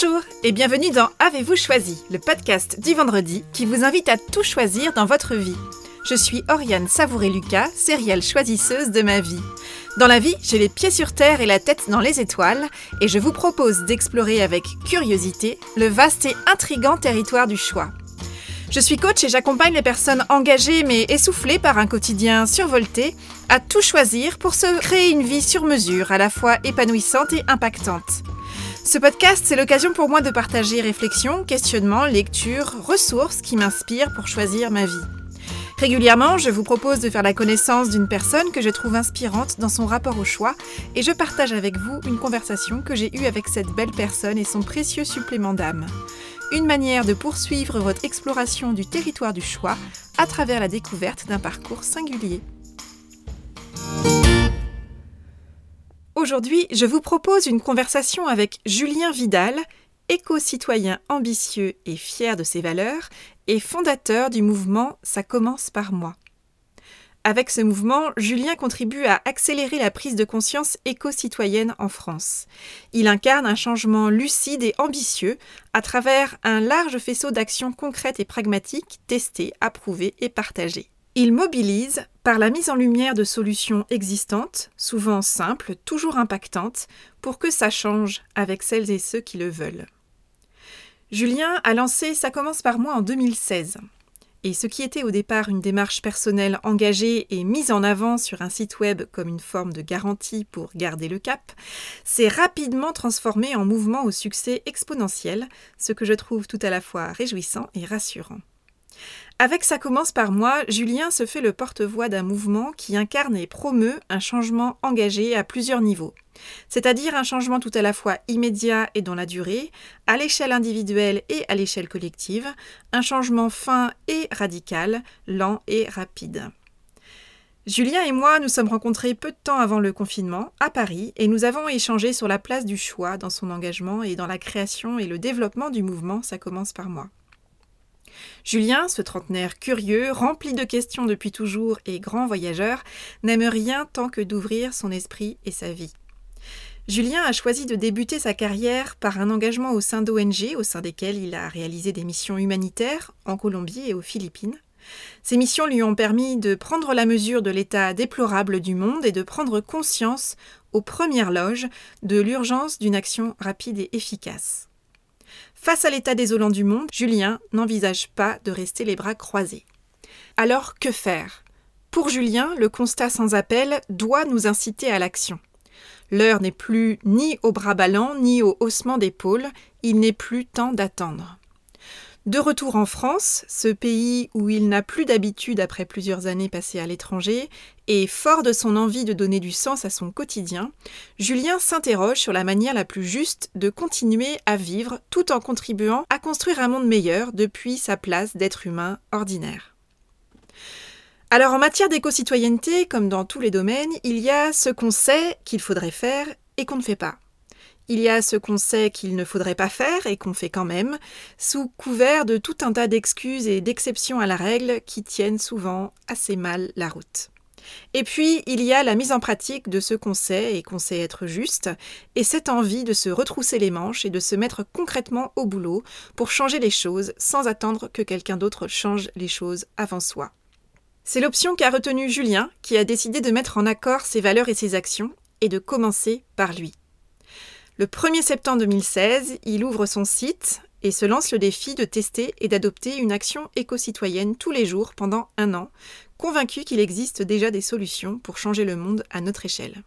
Bonjour et bienvenue dans Avez-vous choisi, le podcast du vendredi qui vous invite à tout choisir dans votre vie. Je suis Oriane Savouré-Lucas, sérielle choisisseuse de ma vie. Dans la vie, j'ai les pieds sur terre et la tête dans les étoiles, et je vous propose d'explorer avec curiosité le vaste et intrigant territoire du choix. Je suis coach et j'accompagne les personnes engagées mais essoufflées par un quotidien survolté à tout choisir pour se créer une vie sur mesure, à la fois épanouissante et impactante. Ce podcast, c'est l'occasion pour moi de partager réflexions, questionnements, lectures, ressources qui m'inspirent pour choisir ma vie. Régulièrement, je vous propose de faire la connaissance d'une personne que je trouve inspirante dans son rapport au choix et je partage avec vous une conversation que j'ai eue avec cette belle personne et son précieux supplément d'âme. Une manière de poursuivre votre exploration du territoire du choix à travers la découverte d'un parcours singulier. Aujourd'hui, je vous propose une conversation avec Julien Vidal, éco-citoyen ambitieux et fier de ses valeurs, et fondateur du mouvement Ça commence par moi. Avec ce mouvement, Julien contribue à accélérer la prise de conscience éco-citoyenne en France. Il incarne un changement lucide et ambitieux à travers un large faisceau d'actions concrètes et pragmatiques testées, approuvées et partagées. Il mobilise par la mise en lumière de solutions existantes, souvent simples, toujours impactantes, pour que ça change avec celles et ceux qui le veulent. Julien a lancé Ça commence par moi en 2016. Et ce qui était au départ une démarche personnelle engagée et mise en avant sur un site web comme une forme de garantie pour garder le cap, s'est rapidement transformé en mouvement au succès exponentiel, ce que je trouve tout à la fois réjouissant et rassurant. Avec Ça commence par moi, Julien se fait le porte-voix d'un mouvement qui incarne et promeut un changement engagé à plusieurs niveaux, c'est-à-dire un changement tout à la fois immédiat et dans la durée, à l'échelle individuelle et à l'échelle collective, un changement fin et radical, lent et rapide. Julien et moi nous sommes rencontrés peu de temps avant le confinement à Paris et nous avons échangé sur la place du choix dans son engagement et dans la création et le développement du mouvement Ça commence par moi. Julien, ce trentenaire curieux, rempli de questions depuis toujours et grand voyageur, n'aime rien tant que d'ouvrir son esprit et sa vie. Julien a choisi de débuter sa carrière par un engagement au sein d'ONG, au sein desquelles il a réalisé des missions humanitaires en Colombie et aux Philippines. Ces missions lui ont permis de prendre la mesure de l'état déplorable du monde et de prendre conscience, aux premières loges, de l'urgence d'une action rapide et efficace. Face à l'état désolant du monde, Julien n'envisage pas de rester les bras croisés. Alors que faire? Pour Julien, le constat sans appel doit nous inciter à l'action. L'heure n'est plus ni au bras ballant ni au haussement d'épaule, il n'est plus temps d'attendre. De retour en France, ce pays où il n'a plus d'habitude après plusieurs années passées à l'étranger, et fort de son envie de donner du sens à son quotidien, Julien s'interroge sur la manière la plus juste de continuer à vivre tout en contribuant à construire un monde meilleur depuis sa place d'être humain ordinaire. Alors en matière d'éco-citoyenneté, comme dans tous les domaines, il y a ce qu'on sait qu'il faudrait faire et qu'on ne fait pas. Il y a ce qu'on sait qu'il ne faudrait pas faire et qu'on fait quand même, sous couvert de tout un tas d'excuses et d'exceptions à la règle qui tiennent souvent assez mal la route. Et puis, il y a la mise en pratique de ce qu'on sait et qu'on sait être juste, et cette envie de se retrousser les manches et de se mettre concrètement au boulot pour changer les choses sans attendre que quelqu'un d'autre change les choses avant soi. C'est l'option qu'a retenue Julien, qui a décidé de mettre en accord ses valeurs et ses actions, et de commencer par lui. Le 1er septembre 2016, il ouvre son site et se lance le défi de tester et d'adopter une action éco-citoyenne tous les jours pendant un an, convaincu qu'il existe déjà des solutions pour changer le monde à notre échelle.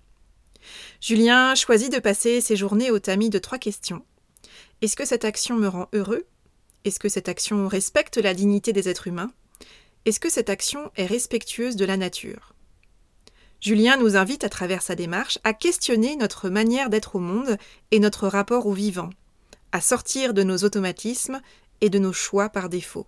Julien choisit de passer ses journées au tamis de trois questions. Est-ce que cette action me rend heureux? Est-ce que cette action respecte la dignité des êtres humains? Est-ce que cette action est respectueuse de la nature? Julien nous invite à travers sa démarche à questionner notre manière d'être au monde et notre rapport au vivant, à sortir de nos automatismes et de nos choix par défaut.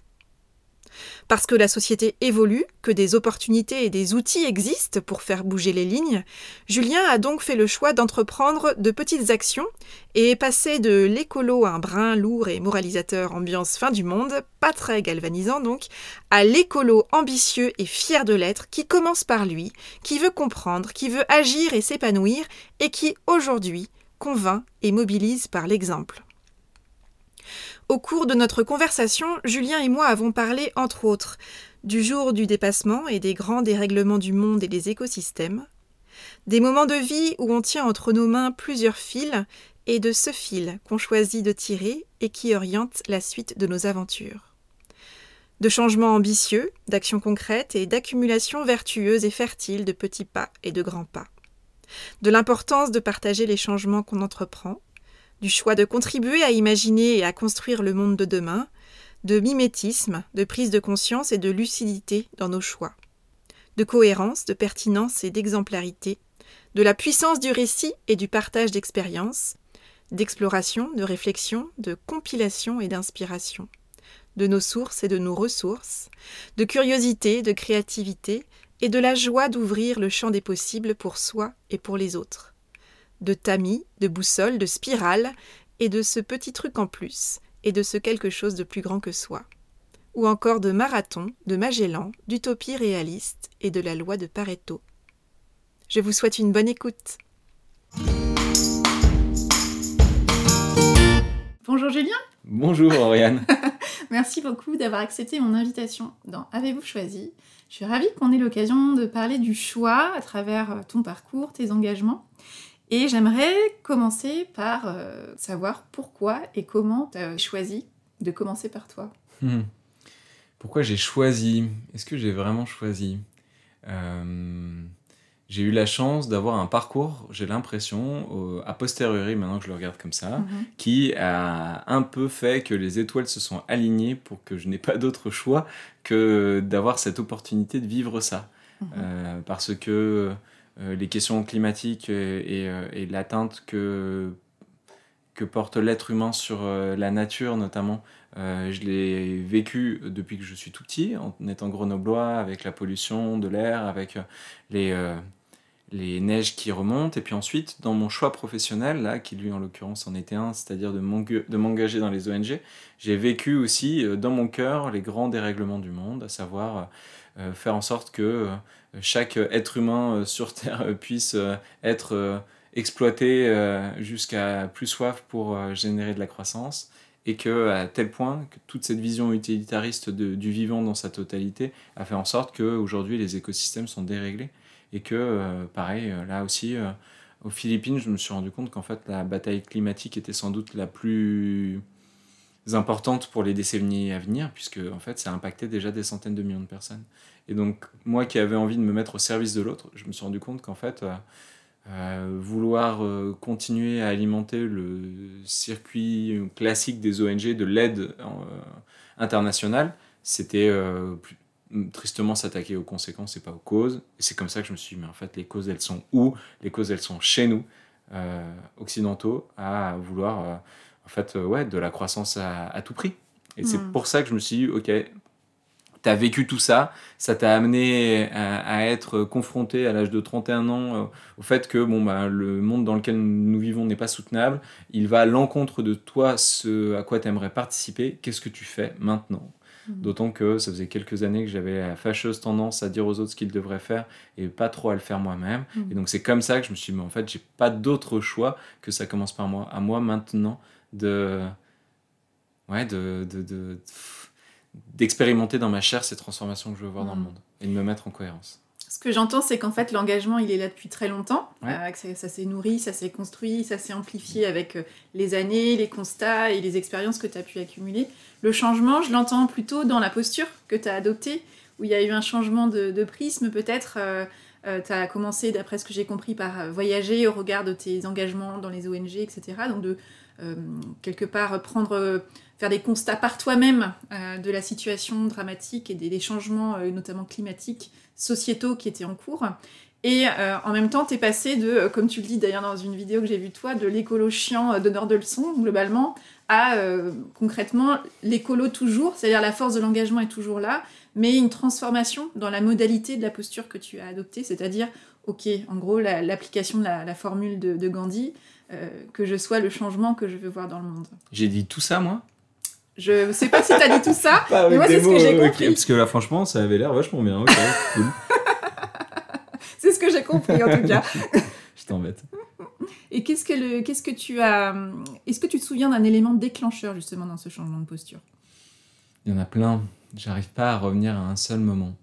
Parce que la société évolue, que des opportunités et des outils existent pour faire bouger les lignes, Julien a donc fait le choix d'entreprendre de petites actions et est passé de l'écolo un brin lourd et moralisateur ambiance fin du monde, pas très galvanisant donc, à l'écolo ambitieux et fier de l'être qui commence par lui, qui veut comprendre, qui veut agir et s'épanouir et qui aujourd'hui convainc et mobilise par l'exemple. Au cours de notre conversation, Julien et moi avons parlé, entre autres, du jour du dépassement et des grands dérèglements du monde et des écosystèmes, des moments de vie où on tient entre nos mains plusieurs fils et de ce fil qu'on choisit de tirer et qui oriente la suite de nos aventures. De changements ambitieux, d'actions concrètes et d'accumulations vertueuses et fertiles de petits pas et de grands pas. De l'importance de partager les changements qu'on entreprend, du choix de contribuer à imaginer et à construire le monde de demain, de mimétisme, de prise de conscience et de lucidité dans nos choix, de cohérence, de pertinence et d'exemplarité, de la puissance du récit et du partage d'expériences, d'exploration, de réflexion, de compilation et d'inspiration, de nos sources et de nos ressources, de curiosité, de créativité et de la joie d'ouvrir le champ des possibles pour soi et pour les autres, de tamis, de boussole, de spirale et de ce petit truc en plus et de ce quelque chose de plus grand que soi, ou encore de marathon, de Magellan, d'utopie réaliste et de la loi de Pareto. Je vous souhaite une bonne écoute. Bonjour Julien. Bonjour Oriane. Merci beaucoup d'avoir accepté mon invitation dans Avez-vous choisi? Je suis ravie qu'on ait l'occasion de parler du choix à travers ton parcours, tes engagements. Et j'aimerais commencer par euh, savoir pourquoi et comment tu as choisi de commencer par toi. Hmm. Pourquoi j'ai choisi? Est-ce que j'ai vraiment choisi? Euh, j'ai eu la chance d'avoir un parcours, j'ai l'impression, a posteriori, maintenant que je le regarde comme ça, mhm. qui a un peu fait que les étoiles se sont alignées pour que je n'ai pas d'autre choix que d'avoir cette opportunité de vivre ça. Mhm. Euh, parce que les questions climatiques et, et, l'atteinte que, que porte l'être humain sur euh, la nature, notamment, je l'ai vécu depuis que je suis tout petit, en étant grenoblois, avec la pollution de l'air, avec les les neiges qui remontent. Et puis ensuite, dans mon choix professionnel, là, qui lui en l'occurrence en était un, c'est-à-dire de m'engager dans les ONG, j'ai vécu aussi euh, dans mon cœur les grands dérèglements du monde, à savoir euh, euh, faire en sorte que chaque être humain sur Terre puisse être exploité jusqu'à plus soif pour générer de la croissance. Et que à tel point que toute cette vision utilitariste du vivant dans sa totalité a fait en sorte qu'aujourd'hui les écosystèmes sont déréglés. Et que, euh, pareil, euh, là aussi, euh, aux Philippines, je me suis rendu compte qu'en fait, la bataille climatique était sans doute la plus importante pour les décennies à venir, puisque en fait, ça impactait déjà des centaines de millions de personnes. Et donc, moi qui avais envie de me mettre au service de l'autre, je me suis rendu compte qu'en fait, vouloir continuer à alimenter le circuit classique des ONG, de l'aide internationale, c'était tristement s'attaquer aux conséquences et pas aux causes. Et c'est comme ça que je me suis dit, mais en fait, les causes, elles sont où? Les causes, elles sont chez nous, euh, occidentaux, à vouloir, euh, en fait, euh, ouais, de la croissance à, tout prix. Et c'est hmm. pour ça que je me suis dit, ok, tu as vécu tout ça, ça t'a amené à, être confronté à l'âge de 31 ans au fait que bon, bah, le monde dans lequel nous vivons n'est pas soutenable, il va à l'encontre de toi, ce à quoi tu aimerais participer, qu'est-ce que tu fais maintenant? Mm. D'autant que ça faisait quelques années que j'avais la fâcheuse tendance à dire aux autres ce qu'ils devraient faire et pas trop à le faire moi-même. Mm. Et donc c'est comme ça que je me suis dit, mais en fait, j'ai pas d'autre choix que ça commence par moi. À moi maintenant de. Ouais, de. d'expérimenter dans ma chair ces transformations que je veux voir dans le mm. monde et de me mettre en cohérence. Ce que j'entends, c'est qu'en fait, l'engagement, il est là depuis très longtemps. Euh, ça, s'est nourri, ça s'est construit, ça s'est amplifié avec euh, les années, les constats et les expériences que tu as pu accumuler. Le changement, je l'entends plutôt dans la posture que tu as adoptée, où il y a eu un changement de, prisme peut-être. Euh, tu as commencé, d'après ce que j'ai compris, par voyager au regard de tes engagements dans les ONG, etc. Donc de quelque part prendre faire des constats par toi-même de la situation dramatique et des, changements, notamment climatiques, sociétaux qui étaient en cours. Et euh, en même temps, tu es passé de, euh, comme tu le dis d'ailleurs dans une vidéo que j'ai vue toi, de l'écolo chiant euh, donneur de leçons, globalement, à concrètement l'écolo toujours, c'est-à-dire la force de l'engagement est toujours là, mais une transformation dans la modalité de la posture que tu as adoptée, c'est-à-dire, ok, en gros, l'application de la, formule de, Gandhi, que je sois le changement que je veux voir dans le monde. J'ai dit tout ça, moi? Je sais pas si t'as dit tout ça, mais moi c'est ce que j'ai compris. parce que là, franchement, ça avait l'air vachement bien. c'est ce que j'ai compris en tout cas. je t'embête. Et qu'est-ce que, le, qu'est-ce que tu as... Est-ce que tu te souviens d'un élément déclencheur justement dans ce changement de posture? Il y en a plein. J'arrive pas à revenir à un seul moment.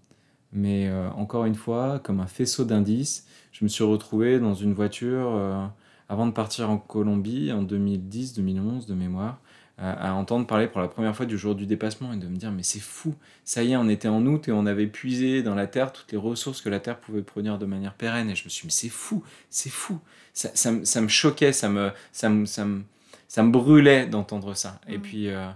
Mais euh, encore une fois, comme un faisceau d'indices, je me suis retrouvé dans une voiture euh, avant de partir en Colombie en 2010-2011 de mémoire à, entendre parler pour la première fois du jour du dépassement et de me dire mais c'est fou, ça y est, on était en août et on avait puisé dans la terre toutes les ressources que la terre pouvait produire de manière pérenne et je me suis dit mais c'est fou, c'est fou, ça, ça, ça, me choquait, ça me, ça me, ça me, ça me brûlait d'entendre ça. Et mmh. puis, euh,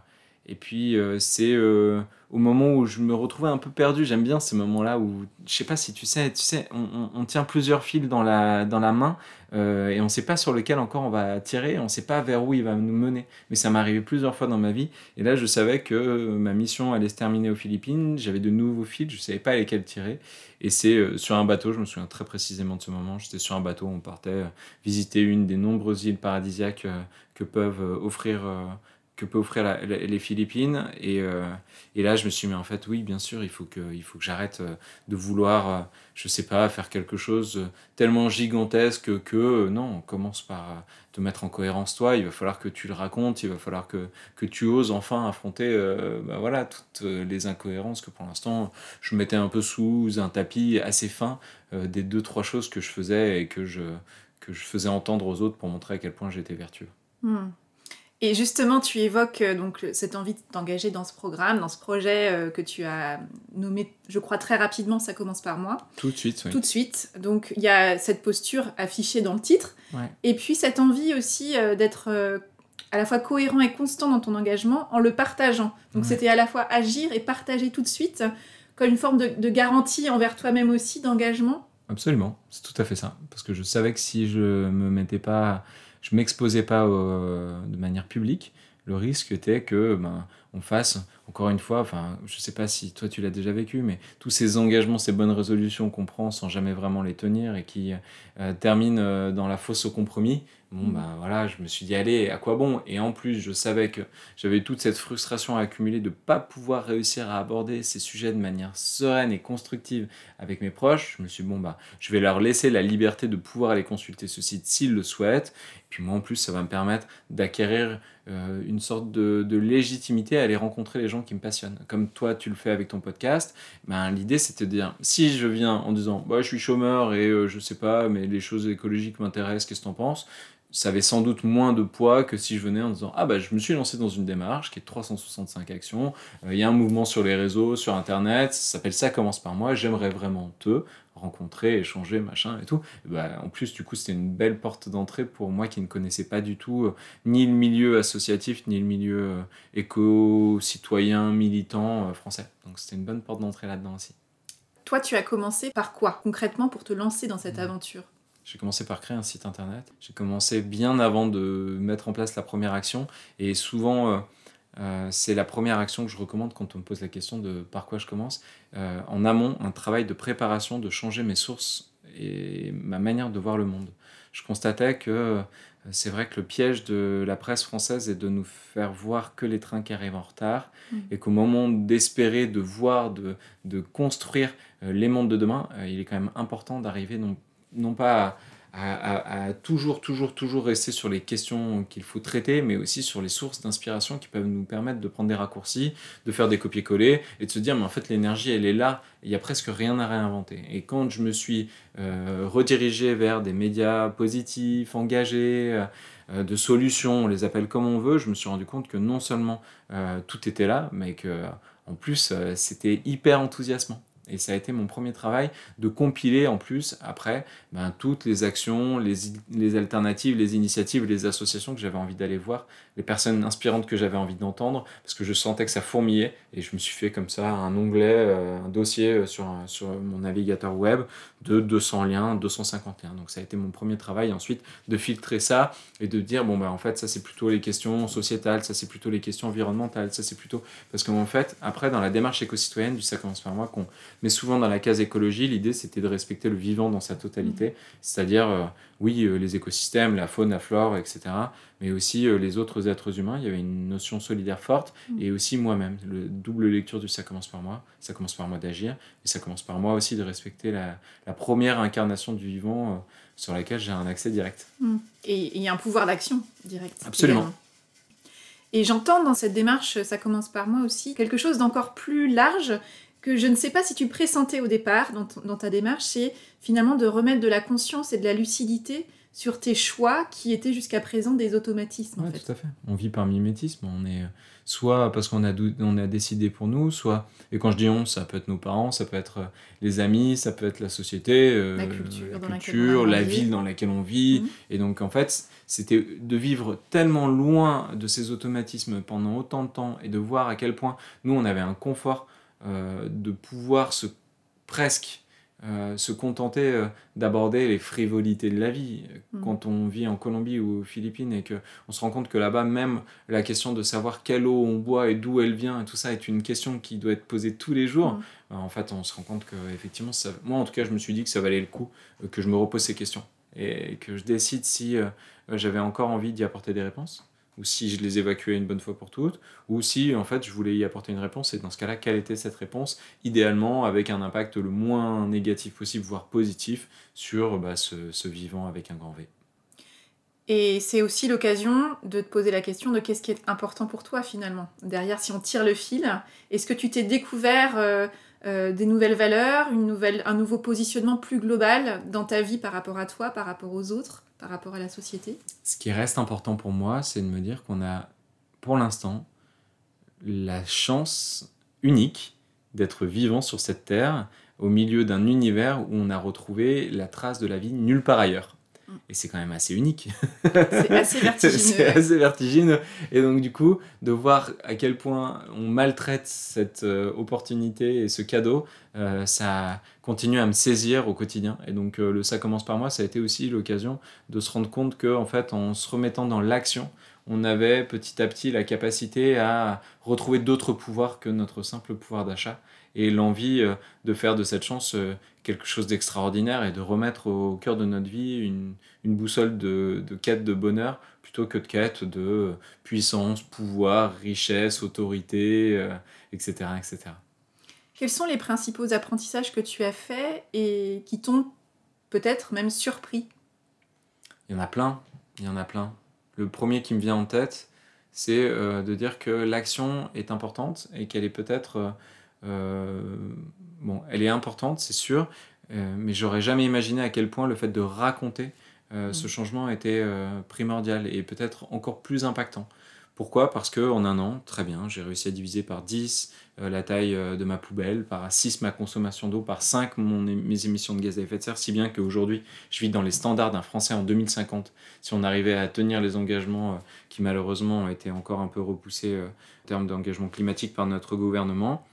et puis euh, c'est euh, au moment où je me retrouvais un peu perdu. J'aime bien ces moments-là où, je sais pas si tu sais, tu sais, on, tient plusieurs fils dans la, dans la main euh, et on ne sait pas sur lequel encore on va tirer, on ne sait pas vers où il va nous mener. Mais ça m'est arrivé plusieurs fois dans ma vie. Et là, je savais que ma mission allait se terminer aux Philippines. J'avais de nouveaux fils, je ne savais pas lesquels tirer. Et c'est sur un bateau, je me souviens très précisément de ce moment. J'étais sur un bateau, on partait visiter une des nombreuses îles paradisiaques que peuvent offrir que peut offrir les Philippines. Et, euh, et, là, je me suis mis en fait, oui, bien sûr, il faut que, il faut que j'arrête euh, de vouloir, euh, je sais pas, faire quelque chose tellement gigantesque que non, on commence par te mettre en cohérence toi. Il va falloir que tu le racontes, il va falloir que, que tu oses enfin affronter bah, voilà, toutes les incohérences que pour l'instant je mettais un peu sous un tapis assez fin des deux, trois choses que je faisais et que je, que je faisais entendre aux autres pour montrer à quel point j'étais vertueux. Hmm. Et justement, tu évoques euh, donc cette envie de t'engager dans ce programme, dans ce projet euh, que tu as nommé, je crois très rapidement, ça commence par moi. Tout de suite, oui. Tout de suite. Donc il y a cette posture affichée dans le titre, et puis cette envie aussi euh, d'être à la fois cohérent et constant dans ton engagement en le partageant. Donc c'était à la fois agir et partager tout de suite, comme une forme de, de garantie envers toi-même aussi d'engagement. Absolument, c'est tout à fait ça. Parce que je savais que si je me mettais pas je m'exposais pas euh, de manière publique, le risque était que ben, on fasse, encore une fois, enfin, je sais pas si toi tu l'as déjà vécu, mais tous ces engagements, ces bonnes résolutions qu'on prend sans jamais vraiment les tenir et qui euh, terminent euh, dans la fosse au compromis, bon, mm. ben voilà, je me suis dit, allez, à quoi bon? Et en plus, je savais que j'avais toute cette frustration à accumuler de pas pouvoir réussir à aborder ces sujets de manière sereine et constructive avec mes proches. Je me suis dit, bon, bah, je vais leur laisser la liberté de pouvoir aller consulter ce site s'ils le souhaitent. Puis moi, en plus, ça va me permettre d'acquérir euh, une sorte de, légitimité à aller rencontrer les gens qui me passionnent. Comme toi, tu le fais avec ton podcast, ben, l'idée, c'était de dire, si je viens en disant, bah, je suis chômeur et euh, je sais pas, mais les choses écologiques m'intéressent, qu'est-ce que t'en penses? Ça avait sans doute moins de poids que si je venais en disant ah bah je me suis lancé dans une démarche qui est 365 actions, euh, il y a un mouvement sur les réseaux, sur internet, ça s'appelle ça commence par moi, j'aimerais vraiment te rencontrer, échanger, machin et tout. bah, en plus du coup c'était une belle porte d'entrée pour moi qui ne connaissais pas du tout euh, ni le milieu associatif ni le milieu euh, éco-citoyen, militant français. Donc c'était une bonne porte d'entrée là-dedans aussi. Toi tu as commencé par quoi concrètement pour te lancer dans cette mmh. aventure? J'ai commencé par créer un site internet. J'ai commencé bien avant de mettre en place la première action. Et souvent, euh, euh, c'est la première action que je recommande quand on me pose la question de par quoi je commence. Euh, en amont, un travail de préparation, de changer mes sources et ma manière de voir le monde. Je constatais que c'est vrai que le piège de la presse française est de nous faire voir que les trains qui arrivent en retard mmh. et qu'au moment d'espérer, de voir, de, de construire les mondes de demain, il est quand même important d'arriver non non pas à, toujours, toujours, toujours rester sur les questions qu'il faut traiter, mais aussi sur les sources d'inspiration qui peuvent nous permettre de prendre des raccourcis, de faire des copier-coller et de se dire, mais en fait, l'énergie, elle est là, il n'y a presque rien à réinventer. Et quand je me suis euh, redirigé vers des médias positifs, engagés, euh, de solutions, on les appelle comme on veut, je me suis rendu compte que non seulement euh, tout était là, mais que en plus, c'était hyper enthousiasmant. Et ça a été mon premier travail de compiler en plus, après, ben, toutes les actions, les, les, alternatives, les initiatives, les associations que j'avais envie d'aller voir, les personnes inspirantes que j'avais envie d'entendre, parce que je sentais que ça fourmillait. Et je me suis fait comme ça un onglet, euh, un dossier euh, sur, sur mon navigateur web de 200 liens, 250 liens. Donc ça a été mon premier travail. Ensuite, de filtrer ça et de dire, bon, ben, en fait, ça c'est plutôt les questions sociétales, ça c'est plutôt les questions environnementales, ça c'est plutôt. Parce qu'en fait, après, dans la démarche éco-citoyenne Ça commence par moi, qu'on Mais souvent dans la case écologie, l'idée c'était de respecter le vivant dans sa totalité, mmh. c'est-à-dire, euh, oui, euh, les écosystèmes, la faune, la flore, etc., mais aussi euh, les autres êtres humains. Il y avait une notion solidaire forte, mmh. et aussi moi-même. Le double lecture du ça commence par moi, ça commence par moi d'agir, et ça commence par moi aussi de respecter la, la première incarnation du vivant sur laquelle j'ai un accès direct. Mmh. Et il y a un pouvoir d'action direct. Absolument. Et j'entends dans cette démarche, ça commence par moi aussi, quelque chose d'encore plus large que je ne sais pas si tu pressentais au départ dans, ta démarche, c'est finalement de remettre de la conscience et de la lucidité sur tes choix qui étaient jusqu'à présent des automatismes. Oui, tout à fait. On vit par mimétisme. On est soit parce qu'on a, on a décidé pour nous, soit, et quand je dis on, ça peut être nos parents, ça peut être les amis, ça peut être la société, euh, la culture, la, culture, la ville dans laquelle on vit. Mhm. Et donc, en fait, c'était de vivre tellement loin de ces automatismes pendant autant de temps et de voir à quel point nous, on avait un confort euh, de pouvoir se presque euh, se contenter euh, d'aborder les frivolités de la vie. Mm. Quand on vit en Colombie ou aux Philippines et qu'on se rend compte que là-bas, même la question de savoir quelle eau on boit et d'où elle vient, et tout ça est une question qui doit être posée tous les jours. Mm. en fait, on se rend compte que effectivement, ça... moi en tout cas, je me suis dit que ça valait le coup que je me repose ces questions et que je décide si j'avais encore envie d'y apporter des réponses ou si je les évacuais une bonne fois pour toutes, ou si en fait je voulais y apporter une réponse, et dans ce cas-là, quelle était cette réponse, idéalement avec un impact le moins négatif possible, voire positif, sur bah, ce, vivant avec un grand V. Et c'est aussi l'occasion de te poser la question de qu'est-ce qui est important pour toi finalement? Derrière, si on tire le fil, est-ce que tu t'es découvert euh, euh, des nouvelles valeurs, une nouvelle, un nouveau positionnement plus global dans ta vie par rapport à toi, par rapport aux autres par rapport à la société Ce qui reste important pour moi, c'est de me dire qu'on a, pour l'instant, la chance unique d'être vivant sur cette terre au milieu d'un univers où on a retrouvé la trace de la vie nulle part ailleurs. Mm. Et c'est quand même assez unique. C'est assez vertigineux. c'est assez vertigineux. Et donc, du coup, de voir à quel point on maltraite cette euh, opportunité et ce cadeau, euh, ça continue à me saisir au quotidien. Et donc, euh, le Ça commence par moi, ça a été aussi l'occasion de se rendre compte que, en fait, en se remettant dans l'action, on avait petit à petit la capacité à retrouver d'autres pouvoirs que notre simple pouvoir d'achat et l'envie euh, de faire de cette chance euh, quelque chose d'extraordinaire et de remettre au cœur de notre vie une, boussole de, quête de bonheur plutôt que de quête de puissance, pouvoir, richesse, autorité, etc., euh, etc. Quels sont les principaux apprentissages que tu as faits et qui t'ont peut-être même surpris? Il y en a plein, il y en a plein. Le premier qui me vient en tête, c'est de dire que l'action est importante et qu'elle est peut-être euh, bon, elle est importante, c'est sûr, euh, mais j'aurais jamais imaginé à quel point le fait de raconter euh, ce mm. changement était primordial et peut-être encore plus impactant. Pourquoi? Parce qu'en un an, très bien, j'ai réussi à diviser par 10 la taille de ma poubelle, par 6 ma consommation d'eau, par 5 mon, mes émissions de gaz à effet de serre, si bien qu'aujourd'hui, je vis dans les standards d'un Français en 2050. Si on arrivait à tenir les engagements qui malheureusement ont été encore un peu repoussés en termes d'engagement climatique par notre gouvernement,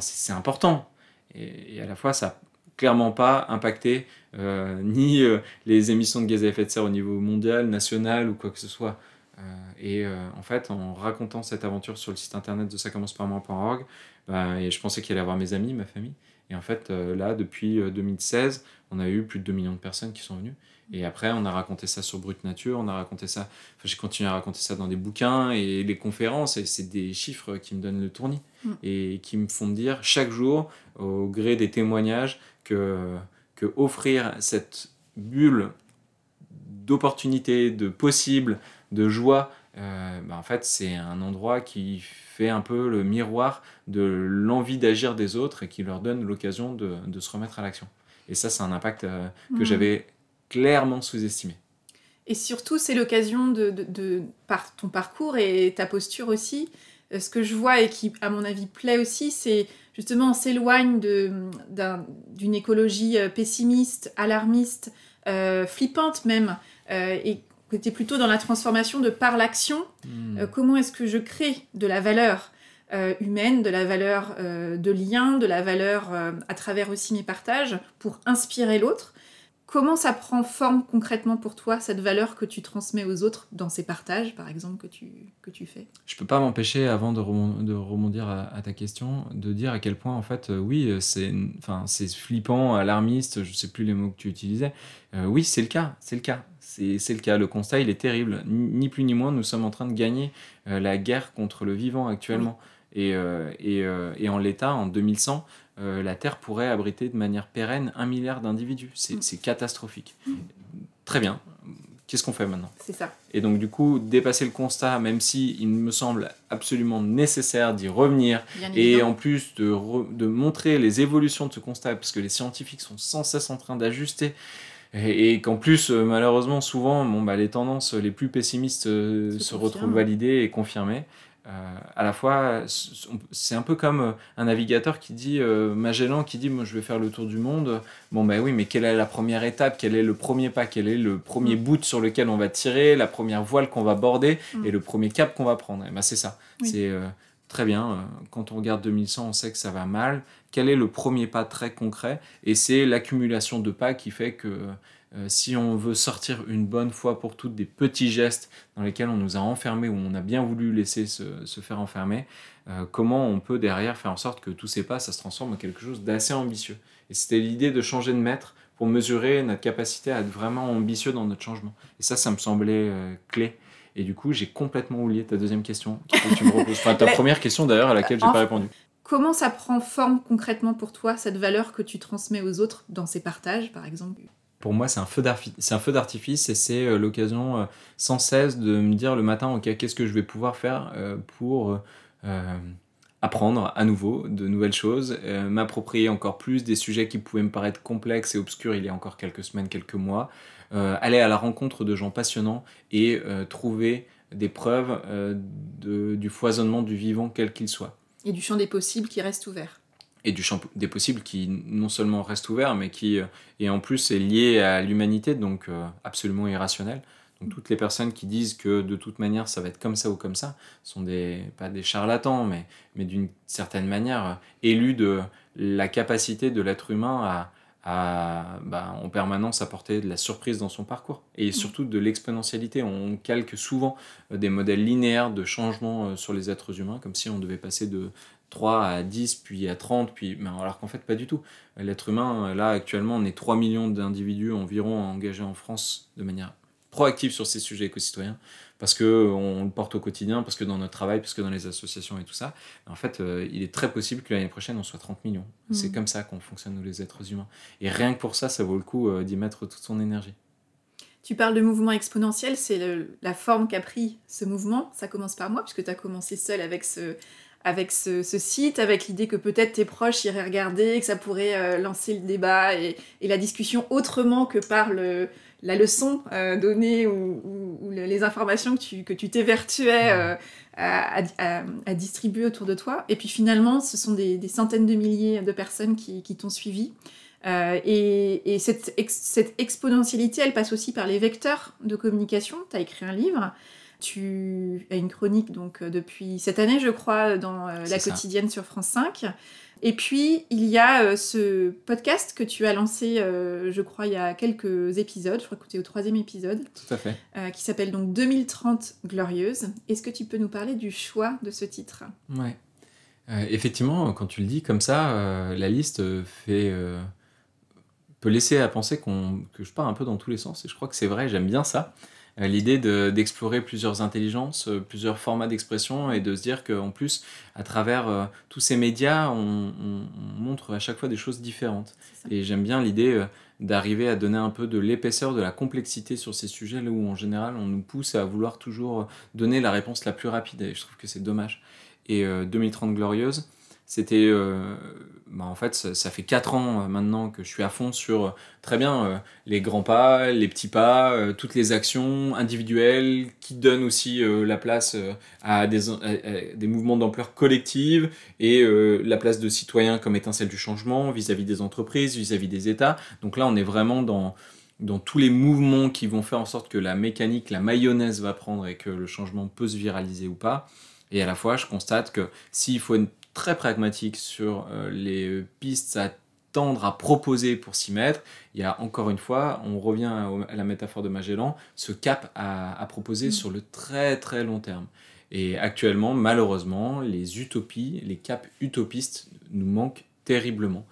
c'est important. Et, à la fois, ça n'a clairement pas impacté euh, ni euh, les émissions de gaz à effet de serre au niveau mondial, national ou quoi que ce soit. Euh, et en fait, en racontant cette aventure sur le site internet de ça commence par moi.org, bah, et je pensais qu'il allait avoir mes amis, ma famille. Et en fait, là, depuis 2016, on a eu plus de 2 millions de personnes qui sont venues. Et après, on a raconté ça sur Brut Nature, on a raconté ça, enfin, j'ai continué à raconter ça dans des bouquins et les conférences, et c'est des chiffres qui me donnent le tournis mm. et qui me font dire chaque jour, au gré des témoignages, que, que offrir cette bulle d'opportunités, de possibles, de joie, euh, bah, en fait, c'est un endroit qui fait un peu le miroir de l'envie d'agir des autres et qui leur donne l'occasion de, de, se remettre à l'action. Et ça, c'est un impact euh, que mm. j'avais clairement sous-estimé. Et surtout, c'est l'occasion de, de, par ton parcours et ta posture aussi. Euh, ce que je vois et qui, à mon avis, plaît aussi, c'est justement on s'éloigne d'une écologie euh, pessimiste, alarmiste, euh, flippante même, et que tu es plutôt dans la transformation de par l'action. Hmm. comment est-ce que je crée de la valeur humaine, de la valeur de lien, de la valeur à travers aussi mes partages pour inspirer l'autre? Comment ça prend forme concrètement pour toi, cette valeur que tu transmets aux autres dans ces partages, par exemple, que tu, que tu fais? Je peux pas m'empêcher, avant de, rebondir à, ta question, de dire à quel point, en fait, euh, oui, c'est enfin, flippant, alarmiste, je sais plus les mots que tu utilisais. Euh, oui, c'est le cas, c'est le cas. C'est le cas. Le constat, il est terrible. Ni plus ni moins, nous sommes en train de gagner euh, la guerre contre le vivant actuellement. Et, et, et, en l'état, en 2100, euh, la Terre pourrait abriter de manière pérenne un milliard d'individus. C'est mm. catastrophique. Très bien. Qu'est-ce qu'on fait maintenant? C'est ça. Et donc du coup, dépasser le constat, même si il me semble absolument nécessaire d'y revenir, et en plus de, de, montrer les évolutions de ce constat, parce que les scientifiques sont sans cesse en train d'ajuster, et, qu'en plus, euh, malheureusement, souvent, bon, bah, les tendances les plus pessimistes euh, se retrouvent validées et confirmées. Euh, à la fois, c'est un peu comme euh, un navigateur qui dit, euh, Magellan qui dit, moi je vais faire le tour du monde. Bon ben oui, mais quelle est la première étape? Quel est le premier pas? Quel est le premier mm. bout sur lequel on va tirer? La première voile qu'on va border? Mm. Et le premier cap qu'on va prendre? Et ben c'est ça. C'est très bien. Quand on regarde 2100, on sait que ça va mal. Quel est le premier pas très concret? Et c'est l'accumulation de pas qui fait que euh, si on veut sortir une bonne fois pour toutes des petits gestes dans lesquels on nous a enfermés ou on a bien voulu laisser se, faire enfermer, euh, comment on peut derrière faire en sorte que tous ces pas, ça se transforme en quelque chose d'assez ambitieux? Et c'était l'idée de changer de maître pour mesurer notre capacité à être vraiment ambitieux dans notre changement. Et ça, ça me semblait euh, clé. Et du coup, j'ai complètement oublié ta deuxième question, tu me reposes. Enfin, ta première question d'ailleurs à laquelle j'ai pas répondu. Comment ça prend forme concrètement pour toi, cette valeur que tu transmets aux autres dans ces partages, par exemple? Pour moi, c'est un feu d'artifice et c'est euh, l'occasion euh, sans cesse de me dire le matin, ok, qu'est-ce que je vais pouvoir faire euh, pour apprendre à nouveau de nouvelles choses, m'approprier encore plus des sujets qui pouvaient me paraître complexes et obscurs il y a encore quelques semaines, quelques mois, aller à la rencontre de gens passionnants et trouver des preuves du foisonnement du vivant, quel qu'il soit. Et du champ des possibles qui reste ouvert et du champ des possibles qui non seulement reste ouvert, mais qui et euh, en plus est lié à l'humanité, donc euh, absolument irrationnel. Donc toutes les personnes qui disent que de toute manière ça va être comme ça ou comme ça sont des pas des charlatans, mais mais d'une certaine manière euh, élus de la capacité de l'être humain à, à bah, en permanence apporter de la surprise dans son parcours et mmh. surtout de l'exponentialité. On calque souvent des modèles linéaires de changement sur les êtres humains, comme si on devait passer de 3 à 10, puis à 30, puis, alors qu'en fait, pas du tout. L'être humain, là, actuellement, on est 3 millions d'individus environ engagés en France de manière proactive sur ces sujets éco-citoyens, parce qu'on le porte au quotidien, parce que dans notre travail, parce que dans les associations et tout ça. En fait, euh, il est très possible que l'année prochaine, on soit 30 millions. Mmh. C'est comme ça qu'on fonctionne, nous, les êtres humains. Et rien que pour ça, ça vaut le coup euh, d'y mettre toute son énergie. Tu parles de mouvement exponentiel, c'est la forme qu'a pris ce mouvement. Ça commence par moi, puisque tu as commencé seul avec ce, avec ce, site, avec l'idée que peut-être tes proches iraient regarder, que ça pourrait euh, lancer le débat et, la discussion autrement que par la leçon euh, donnée ou, les informations que tu que tu t'évertuais euh, à, distribuer autour de toi. Et puis finalement, ce sont des, centaines de milliers de personnes qui, t'ont suivi. et, cette, cette exponentialité, elle passe aussi par les vecteurs de communication. Tu as écrit un livre. Tu as une chronique donc euh, depuis cette année, je crois, dans euh, La quotidienne sur France 5. Et puis, il y a euh, ce podcast que tu as lancé, je crois, il y a quelques épisodes. Je crois que tu es au troisième épisode. Tout à fait. qui s'appelle donc 2030 Glorieuse. Est-ce que tu peux nous parler du choix de ce titre? Ouais. effectivement, quand tu le dis comme ça, la liste fait peut laisser à penser qu'on que je pars un peu dans tous les sens. Et je crois que c'est vrai, j'aime bien ça. Euh, l'idée d'explorer plusieurs intelligences, euh, plusieurs formats d'expression et de se dire qu'en plus, à travers euh, tous ces médias, on, montre à chaque fois des choses différentes. Et j'aime bien l'idée d'arriver à donner un peu de l'épaisseur, de la complexité sur ces sujets là où en général on nous pousse à vouloir toujours donner la réponse la plus rapide et je trouve que c'est dommage. Et 2030 Glorieuse, c'était euh, bah, en fait ça, fait 4 ans euh, maintenant que je suis à fond sur euh, très bien les grands pas, les petits pas, toutes les actions individuelles qui donnent aussi la place à des, des mouvements d'ampleur collective et la place de citoyens comme étincelle du changement vis-à-vis des entreprises, vis-à-vis des États. Donc là on est vraiment dans dans tous les mouvements qui vont faire en sorte que la mécanique, la mayonnaise va prendre et que le changement peut se viraliser ou pas. Et à la fois, je constate que s'il faut très pragmatique sur euh, les pistes à tendre à proposer pour s'y mettre. Il y a encore une fois, on revient à la métaphore de Magellan, ce cap à, proposer mm. sur le très très long terme. Et actuellement, malheureusement, les utopies, les caps utopistes nous manquent terriblement.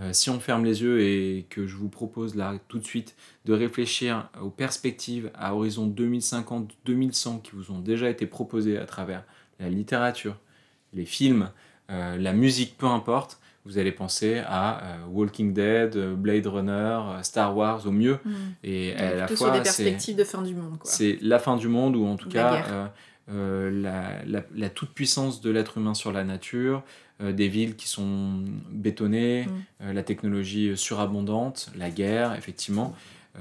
Euh, si on ferme les yeux et que je vous propose là tout de suite de réfléchir aux perspectives à horizon 2050-2100 qui vous ont déjà été proposées à travers la littérature, les films, euh, la musique, peu importe, vous allez penser à euh, Walking Dead, Blade Runner, Star Wars au mieux. Hmm. Et à la fois, des perspectives de fin du monde. C'est la fin du monde ou en tout cas la, la toute-puissance de l'être humain sur la nature, euh, des villes qui sont bétonnées, mm. euh, la technologie surabondante, la guerre, effectivement. Euh,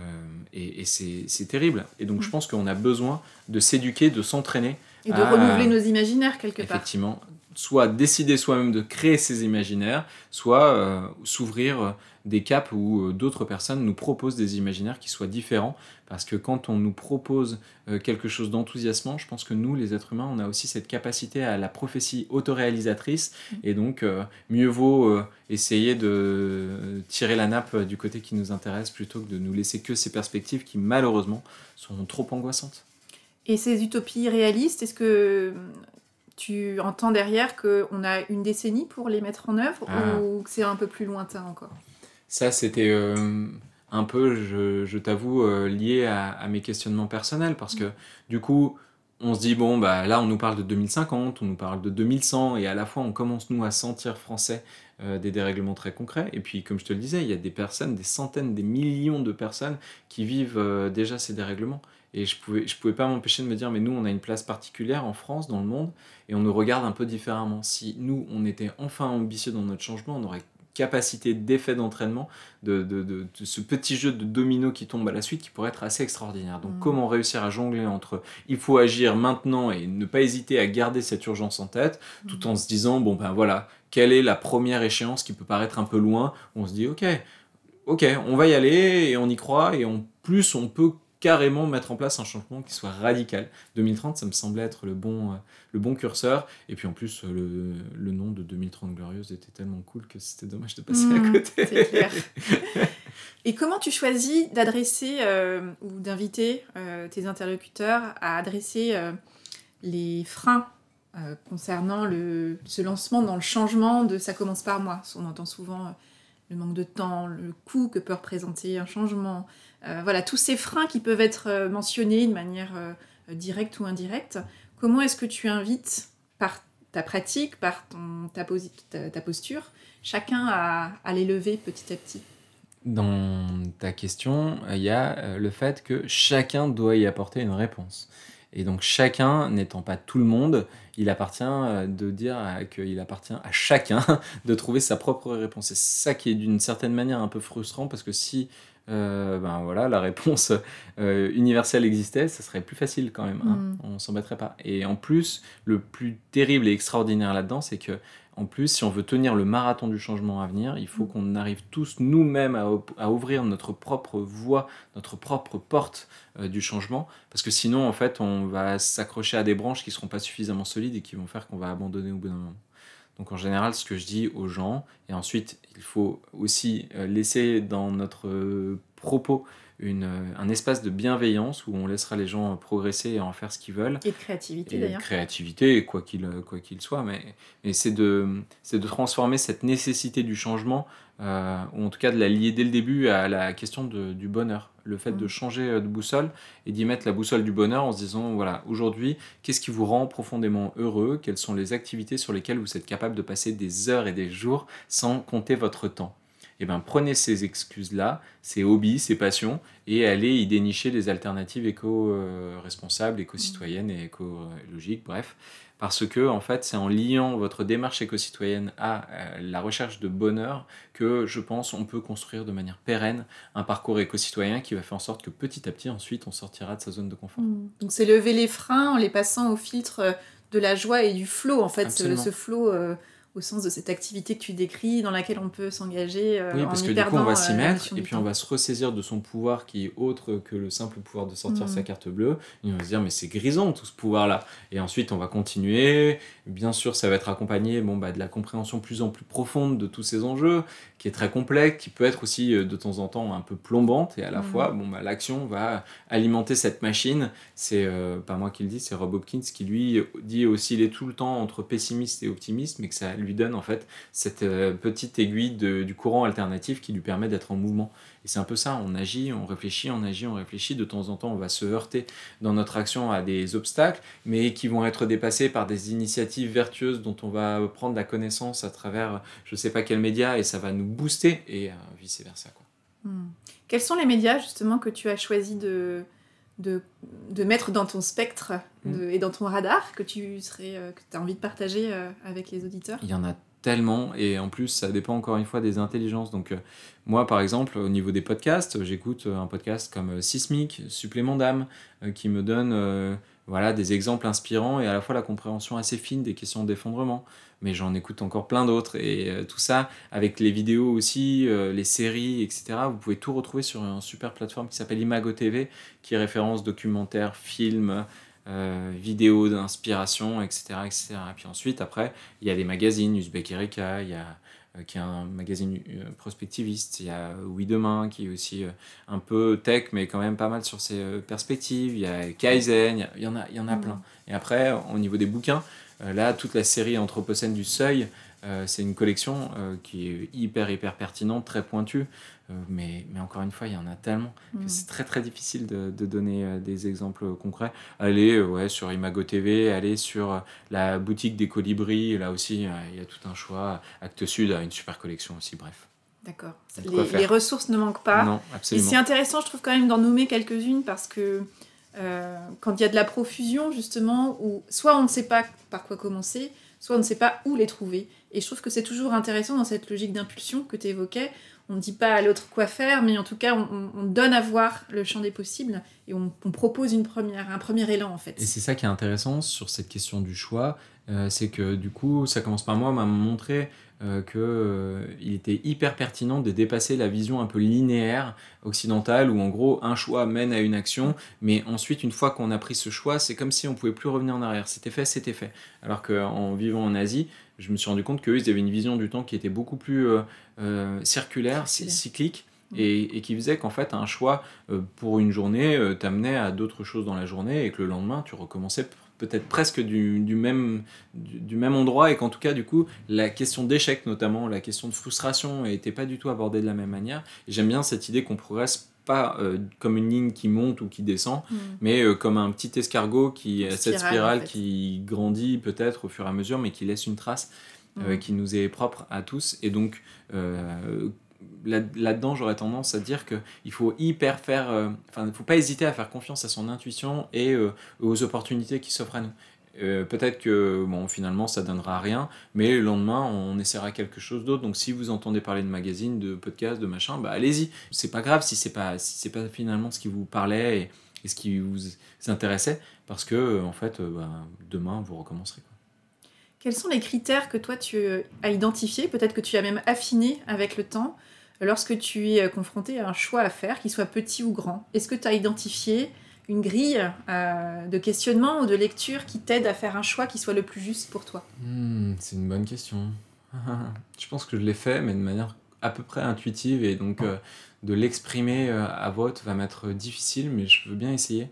et, c'est terrible. Et donc, je mm. pense qu'on a besoin de s'éduquer, de s'entraîner. Et de renouveler nos imaginaires quelque part. Effectivement. Soit décider soi-même de créer ces imaginaires, soit s'ouvrir des caps où euh, d'autres personnes nous proposent des imaginaires qui soient différents. Parce que quand on nous propose euh, quelque chose d'enthousiasmant, je pense que nous, les êtres humains, on a aussi cette capacité à la prophétie autoréalisatrice. Mm. Et donc, euh, mieux vaut essayer de tirer la nappe du côté qui nous intéresse plutôt que de nous laisser que ces perspectives qui, malheureusement, sont trop angoissantes. Et ces utopies réalistes, est-ce que tu entends derrière qu'on a une décennie pour les mettre en œuvre ah. ou que c'est un peu plus lointain encore? Ça, c'était euh, un peu, je, t'avoue, euh, lié à, mes questionnements personnels, parce que du coup, on se dit, bon, bah, là, on nous parle de 2050, on nous parle de 2100, et à la fois, on commence, nous, à sentir français euh, des dérèglements très concrets. Et puis, comme je te le disais, il y a des personnes, des centaines, des millions de personnes qui vivent déjà ces dérèglements. Et je pouvais, je pouvais pas m'empêcher de me dire, mais nous, on a une place particulière en France, dans le monde, et on nous regarde un peu différemment. Si nous, on était enfin ambitieux dans notre changement, on aurait capacité d'effet d'entraînement de, de, de, ce petit jeu de domino qui tombe à la suite qui pourrait être assez extraordinaire. Donc mm. comment réussir à jongler entre il faut agir maintenant et ne pas hésiter à garder cette urgence en tête tout en se disant bon ben voilà, quelle est la première échéance qui peut paraître un peu loin? On se dit ok, ok, on va y aller et on y croit et en plus on peut carrément mettre en place un changement qui soit radical. 2030, ça me semblait être le bon, euh, le bon curseur. Et puis en plus, le, le, nom de 2030 Glorieuse était tellement cool que c'était dommage de passer à mmh, côté. Clair. Et comment tu choisis d'adresser euh, ou d'inviter euh, tes interlocuteurs à adresser les freins concernant le, ce lancement dans le changement de ça commence par moi On entend souvent le manque de temps, le coût que peut représenter un changement, euh, voilà, tous ces freins qui peuvent être euh, mentionnés de manière euh, directe ou indirecte. Comment est-ce que tu invites, par ta pratique, par ton, ta, posture, chacun à, à, les lever petit à petit? Dans ta question, il y a le fait que chacun doit y apporter une réponse. Et donc chacun, n'étant pas tout le monde, il appartient de dire qu'il appartient à chacun de trouver sa propre réponse. C'est ça qui est d'une certaine manière un peu frustrant parce que si euh, ben voilà, la réponse euh, universelle existait, ça serait plus facile quand même. Hein. Mm. On s'embêterait pas. Et en plus, le plus terrible et extraordinaire là-dedans, c'est que en plus, si on veut tenir le marathon du changement à venir, il faut mm. qu'on arrive tous nous-mêmes à, ouvrir notre propre voie, notre propre porte euh, du changement, parce que sinon, en fait, on va s'accrocher à des branches qui seront pas suffisamment solides et qui vont faire qu'on va abandonner au bout d'un moment. Donc en général, ce que je dis aux gens, et ensuite il faut aussi euh, laisser dans notre euh, propos une, euh, un espace de bienveillance où on laissera les gens progresser et en faire ce qu'ils veulent. Et de créativité d'ailleurs. De créativité, quoi qu'il quoi qu'il soit. Mais, mais c'est de, de transformer cette nécessité du changement, ou en tout cas de la lier dès le début à la question de, du bonheur le fait de mm. changer euh, de boussole et d'y mettre la boussole du bonheur en se disant voilà aujourd'hui qu'est-ce qui vous rend profondément heureux? Quelles sont les activités sur lesquelles vous êtes capable de passer des heures et des jours sans compter votre temps? Eh bien prenez ces excuses là ces hobbies ces passions et allez y dénicher des alternatives éco-responsables éco-citoyennes et écologiques bref parce que en fait c'est en liant votre démarche éco-citoyenne à euh, la recherche de bonheur que je pense on peut construire de manière pérenne un parcours éco-citoyen qui va faire en sorte que petit à petit ensuite on sortira de sa zone de confort. Mmh. Donc c'est lever les freins en les passant au filtre de la joie et du flow en fait, ce, ce flow euh, au sens de cette activité que tu décris dans laquelle on peut s'engager euh, oui, parce en que du coup, on perdant, va euh, s'y mettre et puis on va se ressaisir de son pouvoir qui est autre que le simple pouvoir de sortir Mhm. sa carte bleue. Et on va se dire, mais c'est grisant tout ce pouvoir-là. Et ensuite, on va continuer. Bien sûr, ça va être accompagné bon, bah, de la compréhension plus en plus profonde de tous ces enjeux, qui est très complexe, qui peut être aussi euh, de temps en temps un peu plombante. Et à la Mhm. fois, bon, bah, l'action va alimenter cette machine. C'est euh, pas moi qui le dis, c'est Rob Hopkins qui lui dit aussi il est tout le temps entre pessimiste et optimiste, mais que ça lui donne en fait cette euh, petite aiguille de- du courant alternatif qui lui permet d'être en mouvement. Et c'est un peu ça, on agit, on réfléchit, on agit, on réfléchit. De temps en temps, on va se heurter dans notre action à des obstacles, mais qui vont être dépassés par des initiatives vertueuses dont on va prendre la connaissance à travers je sais pas quel média et ça va nous booster et euh, vice versa. Quoi. Hmm. Quels sont les médias justement que tu as choisi de, de, de mettre dans ton spectre Hmm. et dans ton radar que tu serais, euh, que as envie de partager euh, avec les auditeurs? Il y en a tellement et en plus ça dépend encore une fois des intelligences. Donc euh, moi par exemple au niveau des podcasts, j'écoute euh, un podcast comme euh, Sismic, Supplément d'âme, euh, qui me donne voilà des exemples inspirants et à la fois la compréhension assez fine des questions d'effondrement. Mais j'en écoute encore plein d'autres et tout ça avec les vidéos aussi, les séries, etc. Vous pouvez tout retrouver sur une super plateforme qui s'appelle Imago TV, qui référence documentaires, films, euh, vidéos d'inspiration, etc., etc. Et puis ensuite, après, il y a les magazines, Uzbek Erika, il y a euh, qui est un magazine euh, prospectiviste, il y a Oui Demain qui est aussi un peu tech mais quand même pas mal sur ses perspectives, il y a Kaizen, il y en a, il y en a Mhm. plein. Et après, au niveau des bouquins, là, toute la série Anthropocène du Seuil, euh, c'est une collection euh, qui est hyper, hyper pertinente, très pointue, euh, mais, mais encore une fois, il y en a tellement que Hmm. c'est très très difficile de, de donner des exemples concrets. Allez ouais, sur Imago TV, allez sur la boutique des colibris, là aussi il y a tout un choix. Actes Sud a une super collection aussi, bref. D'accord. Les, ressources ne manquent pas. non, Et absolument. c'est intéressant, je trouve quand même d'en nommer quelques-unes parce que euh, quand il y a de la profusion, justement, où soit on ne sait pas par quoi commencer, soit on ne sait pas où les trouver. Et je trouve que c'est toujours intéressant dans cette logique d'impulsion que tu évoquais. On ne dit pas à l'autre quoi faire, mais en tout cas, on, on- on donne à voir le champ des possibles et on, propose un premier élan, en fait. Et c'est ça qui est intéressant sur cette question du choix, euh, c'est que du coup, ça commence par moi, m'a montré euh, que euh, il était hyper pertinent de dépasser la vision un peu linéaire occidentale où en gros un choix mène à une action, mais ensuite une fois qu'on a pris ce choix, c'est comme si on pouvait plus revenir en arrière. C'était fait, c'était fait. Alors qu'en vivant en Asie, je me suis rendu compte qu'eux, ils avaient une vision du temps qui était beaucoup plus euh, euh, circulaire, cy- Circulaire. cyclique. Et, et qui faisait qu'en fait un choix pour une journée t'amenait à d'autres choses dans la journée et que le lendemain tu recommençais peut-être presque du, du même, du, du même endroit et qu'en tout cas du coup la question d'échec notamment, la question de frustration n'était pas du tout abordée de la même manière. J'aime bien cette idée qu'on progresse pas euh, comme une ligne qui monte ou qui descend, Mm. mais euh, comme un petit escargot qui a cette spirale, spirale en fait. qui grandit peut-être au fur et à mesure, mais qui laisse une trace euh, Mm. qui nous est propre à tous. Et donc, euh, là-dedans, j'aurais tendance à dire qu'il faut hyper faire. euh, Enfin, il ne faut pas hésiter à faire confiance à son intuition et euh, aux opportunités qui s'offrent à nous. Euh, Peut-être que bon, finalement ça donnera rien, mais le lendemain on essaiera quelque chose d'autre. Donc si vous entendez parler de magazines, de podcasts, de machin, bah allez-y. C'est pas grave si c'est pas si c'est pas finalement ce qui vous parlait et, ce qui vous intéressait, parce que euh, en fait, euh, bah, demain vous recommencerez. Quels sont les critères que toi tu euh, as identifiés, peut-être que tu as même affiné avec le temps, lorsque tu es euh, confronté à un choix à faire, qu'il soit petit ou grand? Est-ce que tu as identifié une grille euh, de questionnement ou de lecture qui t'aide à faire un choix qui soit le plus juste pour toi? Hmm, c'est une bonne question. je pense que je l'ai fait, mais de manière à peu près intuitive, et donc euh, de l'exprimer euh, à vote va m'être difficile, mais je veux bien essayer.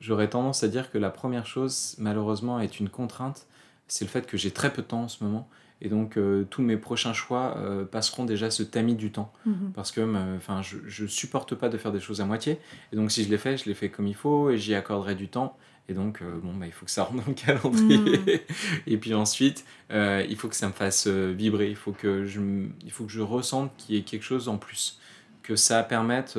J'aurais tendance à dire que la première chose, malheureusement, est une contrainte. C'est le fait que j'ai très peu de temps en ce moment. Et donc, euh, tous mes prochains choix euh, passeront déjà ce tamis du temps. Mhm. Parce que enfin, je, je supporte pas de faire des choses à moitié. Et donc, si je les fais, je les fais comme il faut et j'y accorderai du temps. Et donc, euh, bon, bah, il faut que ça rentre dans le calendrier. et puis ensuite, il faut que ça me fasse vibrer. Il faut que je, il faut que je ressente qu'il y ait quelque chose en plus. Que ça permette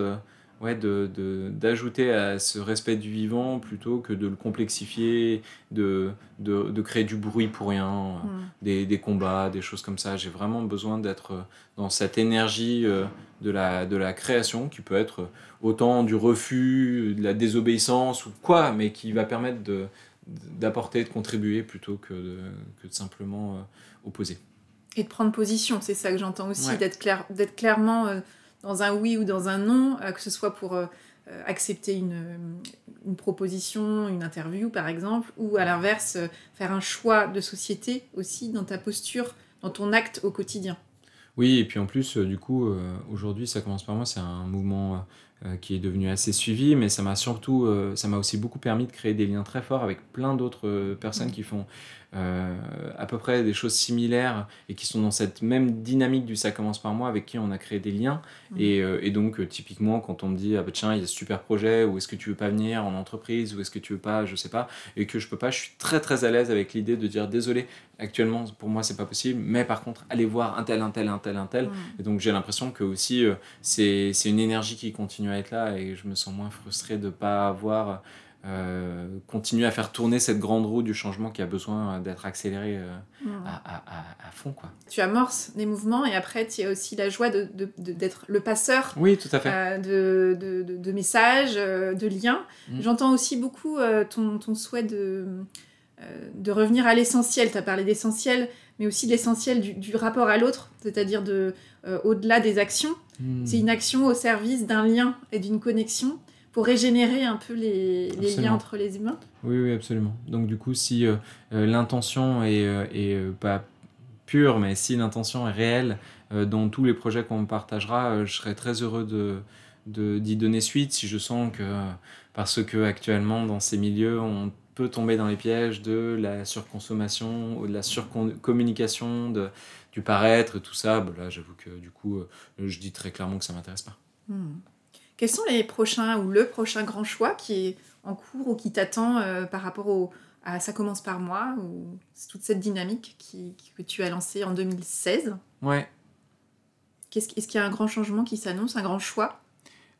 euh, ouais, de, de- d'ajouter à ce respect du vivant plutôt que de le complexifier, de, de, de créer du bruit pour rien, euh, Mhm. des, des combats, des choses comme ça. J'ai vraiment besoin d'être euh, dans cette énergie euh, de, la, de la création qui peut être autant du refus, de la désobéissance ou quoi, mais qui va permettre de, d'apporter, de contribuer plutôt que de, que de simplement euh, opposer. Et de prendre position, c'est ça que j'entends aussi, d'être clair, d'être clairement dans un oui ou dans un non, que ce soit pour accepter une, une, proposition, une interview par exemple, ou à l'inverse, faire un choix de société aussi dans ta posture, dans ton acte au quotidien. Oui, et puis en plus, du coup, aujourd'hui, ça commence par moi, c'est un mouvement euh, qui est devenu assez suivi, mais ça m'a surtout, euh, ça m'a aussi beaucoup permis de créer des liens très forts avec plein d'autres euh, personnes mmh. qui font à peu près des choses similaires et qui sont dans cette même dynamique du ça commence par moi, avec qui on a créé des liens. Mmh. Et, et, donc, typiquement, quand on me dit, ah bah tiens, il y a ce super projet, ou est-ce que tu veux pas venir en entreprise, ou est-ce que tu veux pas, je sais pas, et que je peux pas, je suis très très à l'aise avec l'idée de dire, désolé, actuellement, pour moi, c'est pas possible, mais par contre, allez voir un tel, un tel, un tel, un tel. Mmh. Et donc, j'ai l'impression que aussi, c'est une énergie qui continue à être là et je me sens moins frustré de pas avoir euh, continué à faire tourner cette grande roue du changement qui a besoin d'être accélérée euh, mmh. à, à, à, fond. Quoi. Tu amorces des mouvements et après tu as aussi la joie d'être de, de, le passeur oui, tout à fait. Euh, de, de, messages, de liens. Mmh. J'entends aussi beaucoup ton, ton, souhait de, de revenir à l'essentiel. Tu as parlé d'essentiel, mais aussi de l'essentiel du, du, rapport à l'autre, c'est-à-dire de au-delà des actions. Hmm. C'est une action au service d'un lien et d'une connexion pour régénérer un peu les, les liens entre les humains. Oui, oui, absolument. Donc du coup, si euh, euh, l'intention est, euh, est pas pure, mais si l'intention est réelle dans tous les projets qu'on partagera, je serai très heureux de d'y donner suite si je sens que parce que actuellement dans ces milieux on peut tomber dans les pièges de la surconsommation ou de la surcommunication de du paraître et tout ça, là j'avoue que du coup, je dis très clairement que ça m'intéresse pas. Hmm. Quels sont les prochains ou le prochain grand choix qui est en cours ou qui t'attend euh, par rapport au, à Ça commence par moi ou toute cette dynamique qui, que tu as lancée en 2016 Ouais. Est-ce qu'il y a un grand changement qui s'annonce, un grand choix?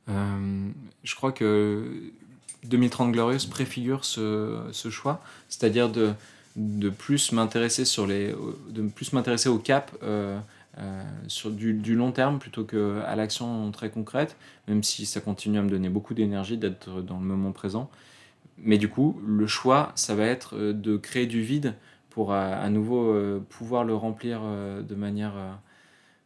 Euh, Je crois que 2030 Glorieuse préfigure ce, ce choix, c'est-à-dire de de plus m'intéresser sur les de plus m'intéresser au cap euh, euh, sur du, long terme plutôt que à l'action très concrète même si ça continue à me donner beaucoup d'énergie d'être dans le moment présent mais du coup le choix ça va être euh, de créer du vide pour à, nouveau pouvoir le remplir de manière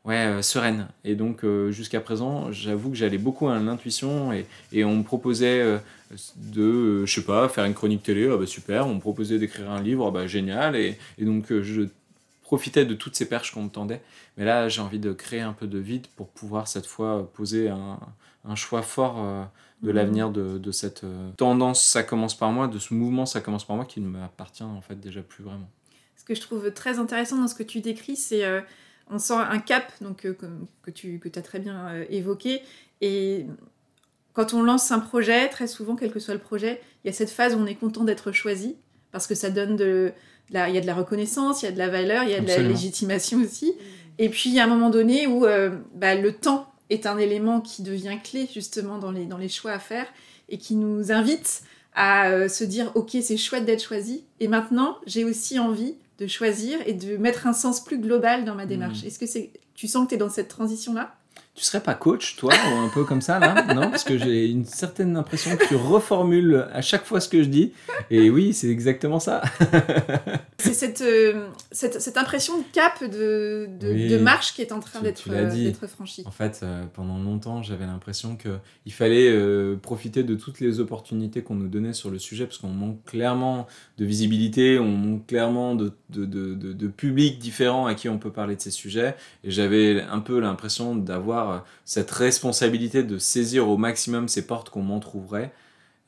ouais, sereine. Et donc, jusqu'à présent, j'avoue que j'allais beaucoup à l'intuition et, et, on me proposait de, euh, je sais pas, faire une chronique télé, ah bah super, on me proposait d'écrire un livre, ah bah génial, et, et donc euh, je profitais de toutes ces perches qu'on me tendait. Mais là, j'ai envie de créer un peu de vide pour pouvoir cette fois poser un, un choix fort euh, de mmh. l'avenir de, de, cette tendance, ça commence par moi, de ce mouvement, ça commence par moi, qui ne m'appartient en fait déjà plus vraiment. Ce que je trouve très intéressant dans ce que tu décris, c'est on sent un cap donc, que, que tu que as très bien évoqué, et quand on lance un projet, très souvent, quel que soit le projet, il y a cette phase où on est content d'être choisi, parce que ça donne de, la, il y a de la reconnaissance, il y a de la valeur, il y a de la légitimation aussi. Et puis, il y a un moment donné où euh, bah, le temps est un élément qui devient clé, justement, dans les, dans les choix à faire, et qui nous invite à euh, se dire, OK, c'est chouette d'être choisi, et maintenant, j'ai aussi envie de choisir et de mettre un sens plus global dans ma démarche. Mmh. Est-ce que c'est, tu sens que tu es dans cette transition-là? Tu serais pas coach, toi, ou un peu comme ça, là Non? Parce que j'ai une certaine impression que tu reformules à chaque fois ce que je dis. Et oui, c'est exactement ça. c'est cette, euh, cette, cette, impression de cap, de, de, de, marche qui est en train d'être euh, franchie. En fait, euh, pendant longtemps, j'avais l'impression qu'il fallait profiter de toutes les opportunités qu'on nous donnait sur le sujet, parce qu'on manque clairement de visibilité, on manque clairement de, de, de, de publics différents à qui on peut parler de ces sujets. Et j'avais un peu l'impression d'avoir euh, cette responsabilité de saisir au maximum ces portes qu'on m'entrouvrait.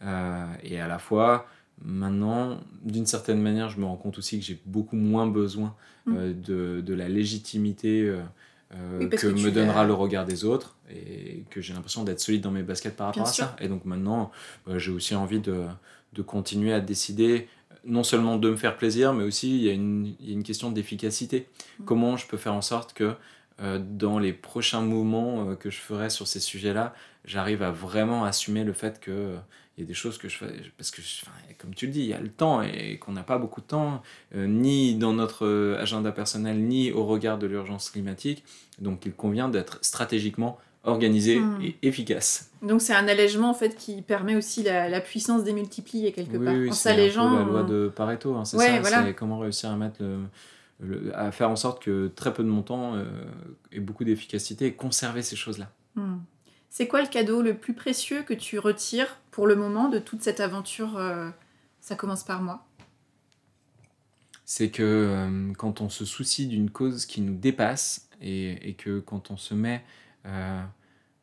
Euh, et à la fois, maintenant, d'une certaine manière, je me rends compte aussi que j'ai beaucoup moins besoin mmh. euh, de, de, la légitimité que, me donnera le regard des autres et que j'ai l'impression d'être solide dans mes baskets par rapport à ça. Et donc maintenant, bah, j'ai aussi envie de, de, continuer à décider non seulement de me faire plaisir, mais aussi il y a une, il y a une question d'efficacité. Mmh. Comment je peux faire en sorte que dans les prochains mouvements euh, que je ferai sur ces sujets-là, j'arrive à vraiment assumer le fait que euh, il y a des choses que je fais parce que comme tu le dis il y a le temps et qu'on n'a pas beaucoup de temps ni dans notre agenda personnel ni au regard de l'urgence climatique. Donc il convient d'être stratégiquement organisé hmm. et efficace. Donc c'est un allègement en fait qui permet aussi la, puissance démultipliée quelque part. oui, en s'allégeant la loi de Pareto hein, c'est ça c'est comment réussir à mettre le à faire en sorte que très peu de mon temps ait beaucoup d'efficacité et conserver ces choses-là. Hmm. C'est quoi le cadeau le plus précieux que tu retires pour le moment de toute cette aventure Ça commence par moi c'est que quand on se soucie d'une cause qui nous dépasse et, que quand on se met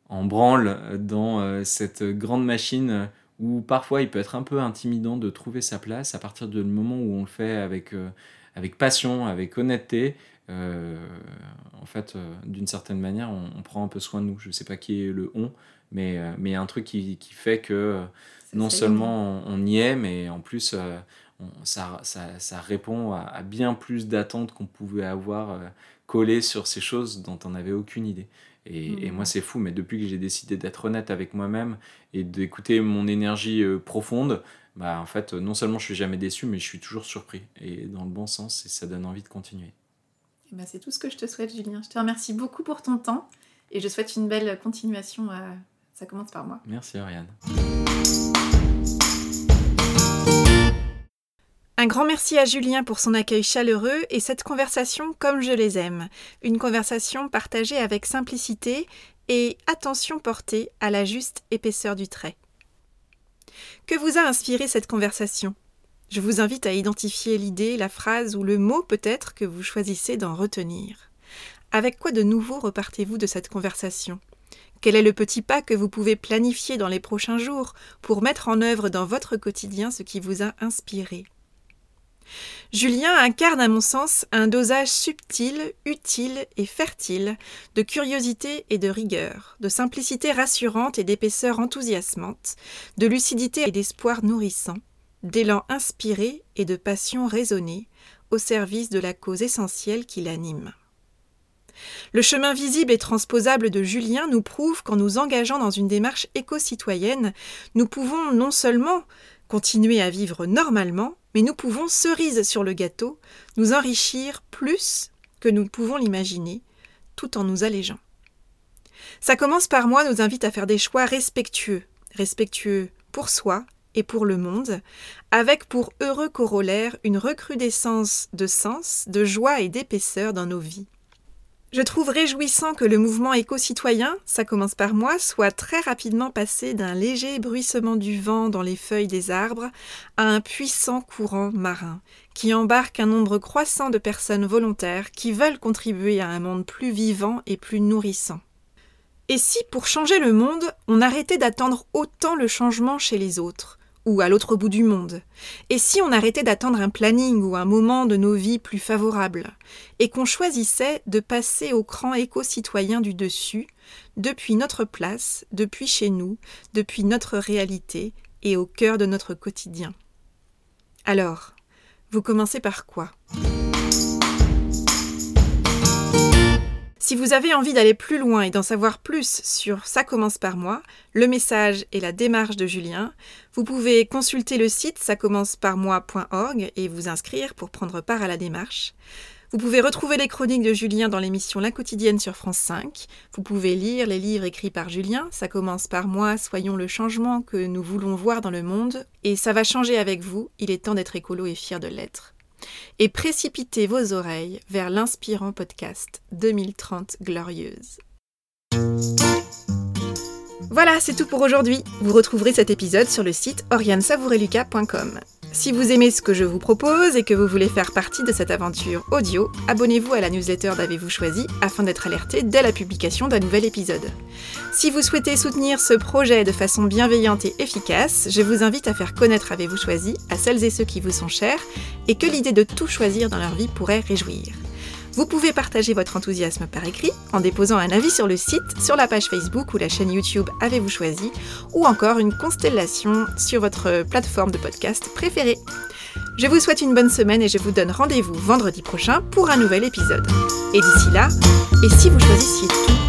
en branle dans cette grande machine où parfois il peut être un peu intimidant de trouver sa place à partir du moment où on le fait avec, euh, avec passion, avec honnêteté. Euh, en fait, euh, d'une certaine manière, on, prend un peu soin de nous. Je ne sais pas qui est le on, mais mais il y a un truc qui, qui fait que non seulement on, y est, mais en plus ça, ça, ça, répond à, à bien plus d'attentes qu'on pouvait avoir collées sur ces choses dont on n'avait aucune idée. Et, moi, mmh. c'est fou, mais depuis que j'ai décidé d'être honnête avec moi-même et d'écouter mon énergie euh, profonde, bah, en fait, non seulement je suis jamais déçu, mais je suis toujours surpris. Et dans le bon sens, et ça donne envie de continuer. bah, c'est tout ce que je te souhaite, Julien. Je te remercie beaucoup pour ton temps et je souhaite une belle continuation. Ça commence par moi. Merci, Ariane. Un grand merci à Julien pour son accueil chaleureux et cette conversation comme je les aime. Une conversation partagée avec simplicité et attention portée à la juste épaisseur du trait. Que vous a inspiré cette conversation? Je vous invite à identifier l'idée, la phrase ou le mot peut-être que vous choisissez d'en retenir. Avec quoi de nouveau repartez-vous de cette conversation? Quel est le petit pas que vous pouvez planifier dans les prochains jours pour mettre en œuvre dans votre quotidien ce qui vous a inspiré? Julien incarne à mon sens un dosage subtil, utile et fertile de curiosité et de rigueur, de simplicité rassurante et d'épaisseur enthousiasmante, de lucidité et d'espoir nourrissant, d'élan inspiré et de passion raisonnée au service de la cause essentielle qui l'anime. Le chemin visible et transposable de Julien nous prouve qu'en nous engageant dans une démarche éco-citoyenne, nous pouvons non seulement continuer à vivre normalement, mais nous pouvons, cerise sur le gâteau, nous enrichir plus que nous pouvons l'imaginer, tout en nous allégeant. Ça commence par moi nous invite à faire des choix respectueux, respectueux pour soi et pour le monde, avec pour heureux corollaire une recrudescence de sens, de joie et d'épaisseur dans nos vies. Je trouve réjouissant que le mouvement éco-citoyen, ça commence par moi, soit très rapidement passé d'un léger bruissement du vent dans les feuilles des arbres à un puissant courant marin, qui embarque un nombre croissant de personnes volontaires qui veulent contribuer à un monde plus vivant et plus nourrissant. Et si, pour changer le monde, on arrêtait d'attendre autant le changement chez les autres, ou à l'autre bout du monde. Et si on arrêtait d'attendre un planning ou un moment de nos vies plus favorable, et qu'on choisissait de passer au cran éco-citoyen du dessus, depuis notre place, depuis chez nous, depuis notre réalité et au cœur de notre quotidien. Alors, vous commencez par quoi? Si vous avez envie d'aller plus loin et d'en savoir plus sur Ça commence par moi, le message et la démarche de Julien, vous pouvez consulter le site moi.org et vous inscrire pour prendre part à la démarche. Vous pouvez retrouver les chroniques de Julien dans l'émission La quotidienne sur France 5. Vous pouvez lire les livres écrits par Julien. Ça commence par moi, soyons le changement que nous voulons voir dans le monde. Et ça va changer avec vous. Il est temps d'être écolo et fier de l'être et précipitez vos oreilles vers l'inspirant podcast 2030 Glorieuse. Voilà, c'est tout pour aujourd'hui. Vous retrouverez cet épisode sur le site oriansavoureluca.com. Si vous aimez ce que je vous propose et que vous voulez faire partie de cette aventure audio, abonnez-vous à la newsletter d'Avez-vous choisi afin d'être alerté dès la publication d'un nouvel épisode. Si vous souhaitez soutenir ce projet de façon bienveillante et efficace, je vous invite à faire connaître Avez-vous choisi à celles et ceux qui vous sont chers et que l'idée de tout choisir dans leur vie pourrait réjouir. Vous pouvez partager votre enthousiasme par écrit en déposant un avis sur le site, sur la page Facebook ou la chaîne YouTube Avez-vous choisi, ou encore une constellation sur votre plateforme de podcast préférée. Je vous souhaite une bonne semaine et je vous donne rendez-vous vendredi prochain pour un nouvel épisode. Et d'ici là, et si vous choisissiez tout